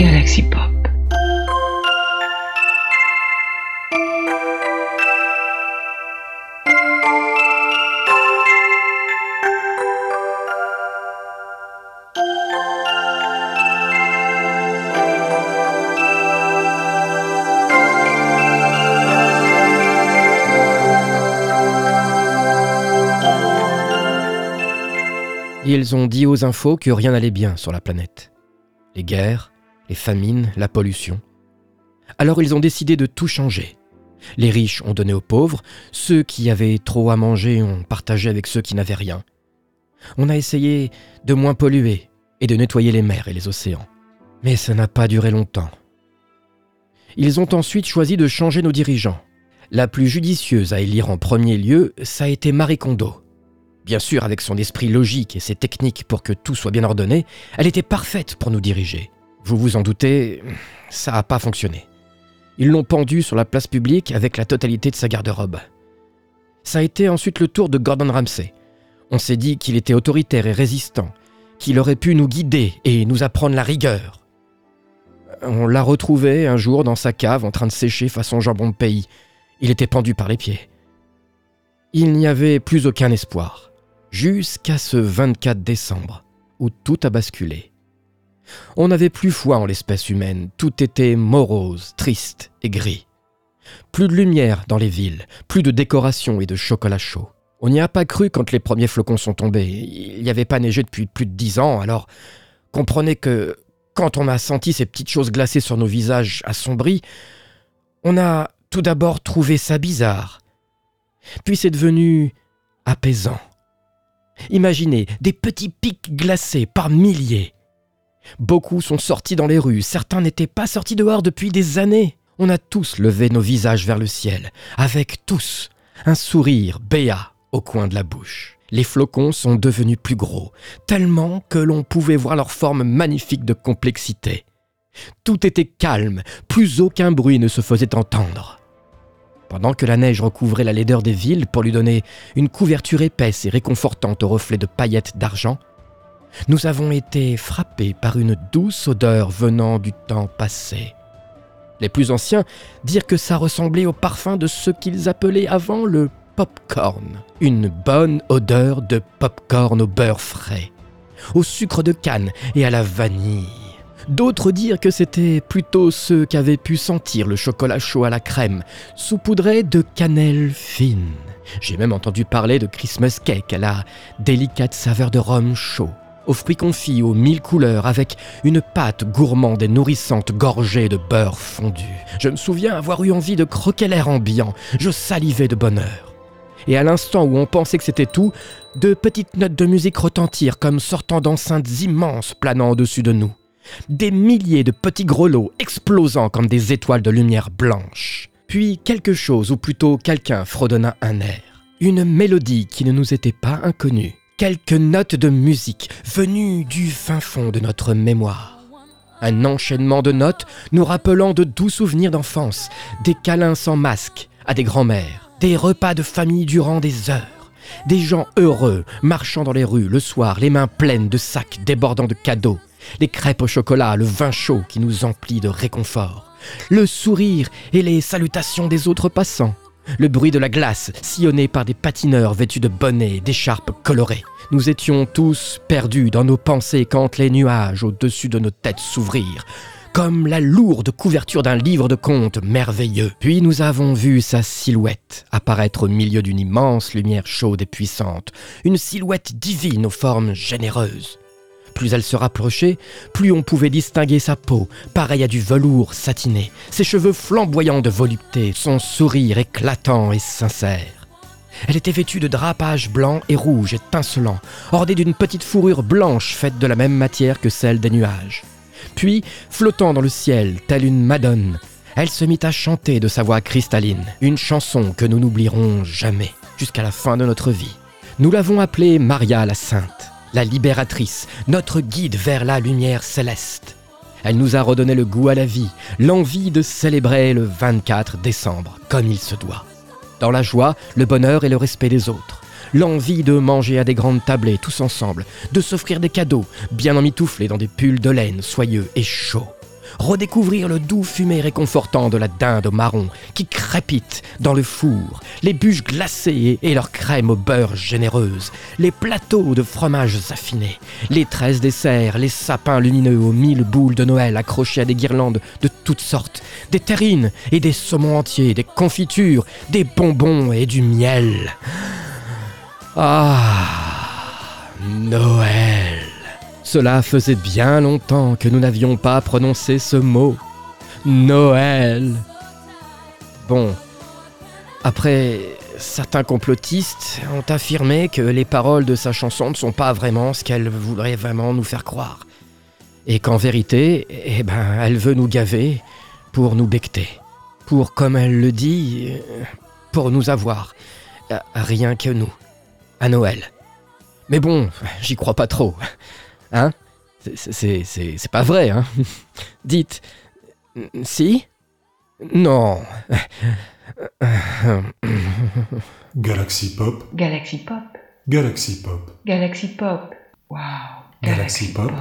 Galaxy Pop. Ils ont dit aux infos que rien n'allait bien sur la planète. Les guerres, les famines, la pollution. Alors ils ont décidé de tout changer. Les riches ont donné aux pauvres, ceux qui avaient trop à manger ont partagé avec ceux qui n'avaient rien. On a essayé de moins polluer et de nettoyer les mers et les océans. Mais ça n'a pas duré longtemps. Ils ont ensuite choisi de changer nos dirigeants. La plus judicieuse à élire en premier lieu, ça a été Marie Kondo. Bien sûr, avec son esprit logique et ses techniques pour que tout soit bien ordonné, elle était parfaite pour nous diriger. Vous vous en doutez, ça n'a pas fonctionné. Ils l'ont pendue sur la place publique avec la totalité de sa garde-robe. Ça a été ensuite le tour de Gordon Ramsay. On s'est dit qu'il était autoritaire et résistant, qu'il aurait pu nous guider et nous apprendre la rigueur. On l'a retrouvé un jour dans sa cave en train de sécher façon jambon de pays. Il était pendu par les pieds. Il n'y avait plus aucun espoir jusqu'à ce 24 décembre, où tout a basculé. On n'avait plus foi en l'espèce humaine, tout était morose, triste et gris. Plus de lumière dans les villes, plus de décoration et de chocolat chaud. On n'y a pas cru quand les premiers flocons sont tombés. Il n'y avait pas neigé depuis plus de dix ans, alors comprenez que quand on a senti ces petites choses glacées sur nos visages assombris, on a tout d'abord trouvé ça bizarre. Puis c'est devenu apaisant. Imaginez des petits pics glacés par milliers. Beaucoup sont sortis dans les rues, certains n'étaient pas sortis dehors depuis des années. On a tous levé nos visages vers le ciel, avec tous un sourire béat au coin de la bouche. Les flocons sont devenus plus gros, tellement que l'on pouvait voir leur forme magnifique de complexité. Tout était calme, plus aucun bruit ne se faisait entendre. Pendant que la neige recouvrait la laideur des villes pour lui donner une couverture épaisse et réconfortante aux reflets de paillettes d'argent, nous avons été frappés par une douce odeur venant du temps passé. Les plus anciens dirent que ça ressemblait au parfum de ce qu'ils appelaient avant le popcorn. Une bonne odeur de popcorn au beurre frais, au sucre de canne et à la vanille. D'autres dirent que c'était plutôt ceux qui avaient pu sentir le chocolat chaud à la crème, saupoudré de cannelle fine. J'ai même entendu parler de Christmas cake à la délicate saveur de rhum chaud, aux fruits confits aux mille couleurs avec une pâte gourmande et nourrissante gorgée de beurre fondu. Je me souviens avoir eu envie de croquer l'air ambiant, je salivais de bonheur. Et à l'instant où on pensait que c'était tout, de petites notes de musique retentirent comme sortant d'enceintes immenses planant au-dessus de nous des milliers de petits grelots explosant comme des étoiles de lumière blanche. Puis quelque chose, ou plutôt quelqu'un, fredonna un air. Une mélodie qui ne nous était pas inconnue. Quelques notes de musique venues du fin fond de notre mémoire. Un enchaînement de notes nous rappelant de doux souvenirs d'enfance, des câlins sans masque à des grands-mères, des repas de famille durant des heures, des gens heureux marchant dans les rues le soir, les mains pleines de sacs débordant de cadeaux, les crêpes au chocolat, le vin chaud qui nous emplit de réconfort, le sourire et les salutations des autres passants, le bruit de la glace sillonné par des patineurs vêtus de bonnets et d'écharpes colorées. Nous étions tous perdus dans nos pensées quand les nuages au-dessus de nos têtes s'ouvrirent, comme la lourde couverture d'un livre de contes merveilleux. Puis nous avons vu sa silhouette apparaître au milieu d'une immense lumière chaude et puissante, une silhouette divine aux formes généreuses. Plus elle se rapprochait, plus on pouvait distinguer sa peau, pareille à du velours satiné, ses cheveux flamboyants de volupté, son sourire éclatant et sincère. Elle était vêtue de drapages blancs et rouges étincelants, ordée d'une petite fourrure blanche faite de la même matière que celle des nuages. Puis, flottant dans le ciel, telle une madone, elle se mit à chanter de sa voix cristalline, une chanson que nous n'oublierons jamais, jusqu'à la fin de notre vie. Nous l'avons appelée Maria la Sainte la libératrice, notre guide vers la lumière céleste. Elle nous a redonné le goût à la vie, l'envie de célébrer le 24 décembre comme il se doit. Dans la joie, le bonheur et le respect des autres. L'envie de manger à des grandes tablées tous ensemble, de s'offrir des cadeaux, bien emmitouflés dans des pulls de laine soyeux et chauds. Redécouvrir le doux fumé réconfortant de la dinde au marron qui crépite dans le four, les bûches glacées et leur crème au beurre généreuse, les plateaux de fromages affinés, les treize desserts, les sapins lumineux aux mille boules de Noël accrochées à des guirlandes de toutes sortes, des terrines et des saumons entiers, des confitures, des bonbons et du miel. Ah, Noël. Cela faisait bien longtemps que nous n'avions pas prononcé ce mot. Noël. Bon. Après, certains complotistes ont affirmé que les paroles de sa chanson ne sont pas vraiment ce qu'elle voudrait vraiment nous faire croire. Et qu'en vérité, eh ben, elle veut nous gaver pour nous becter. Pour, comme elle le dit, pour nous avoir. Rien que nous. À Noël. Mais bon, j'y crois pas trop. Hein? C'est pas vrai, hein Dites. Si? Non. Galaxy Pop. Galaxy Pop. Galaxy Pop. Galaxy Pop. Wow. Galaxy Pop.